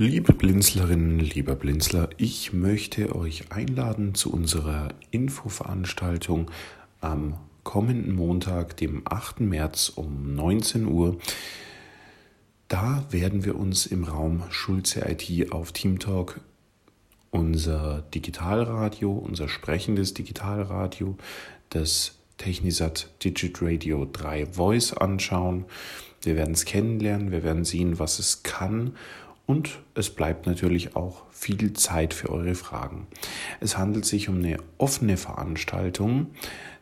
Morgen, lieber Blinzler. Ich möchte euch einladen zu unserer Infoveranstaltung am kommenden Montag, dem 8. März um 19 Uhr. Da werden wir uns im Raum Schulze IT auf Teamtalk unser Digitalradio, unser sprechendes Digitalradio, das Technisat Digit Radio 3 Voice anschauen. Wir werden es kennenlernen, wir werden sehen, was es kann und es bleibt natürlich auch viel Zeit für eure Fragen. Es handelt sich um eine offene Veranstaltung.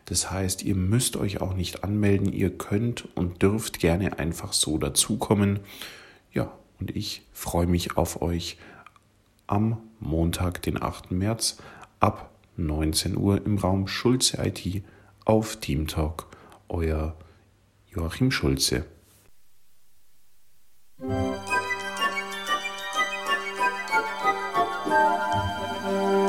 Das heißt, ihr müsst euch auch nicht anmelden. Ihr könnt und dürft gerne einfach so dazukommen. Ja, und ich freue mich auf euch am Montag, den 8. März ab 19 Uhr im Raum Schulze IT auf Teamtalk. Euer Joachim Schulze. Música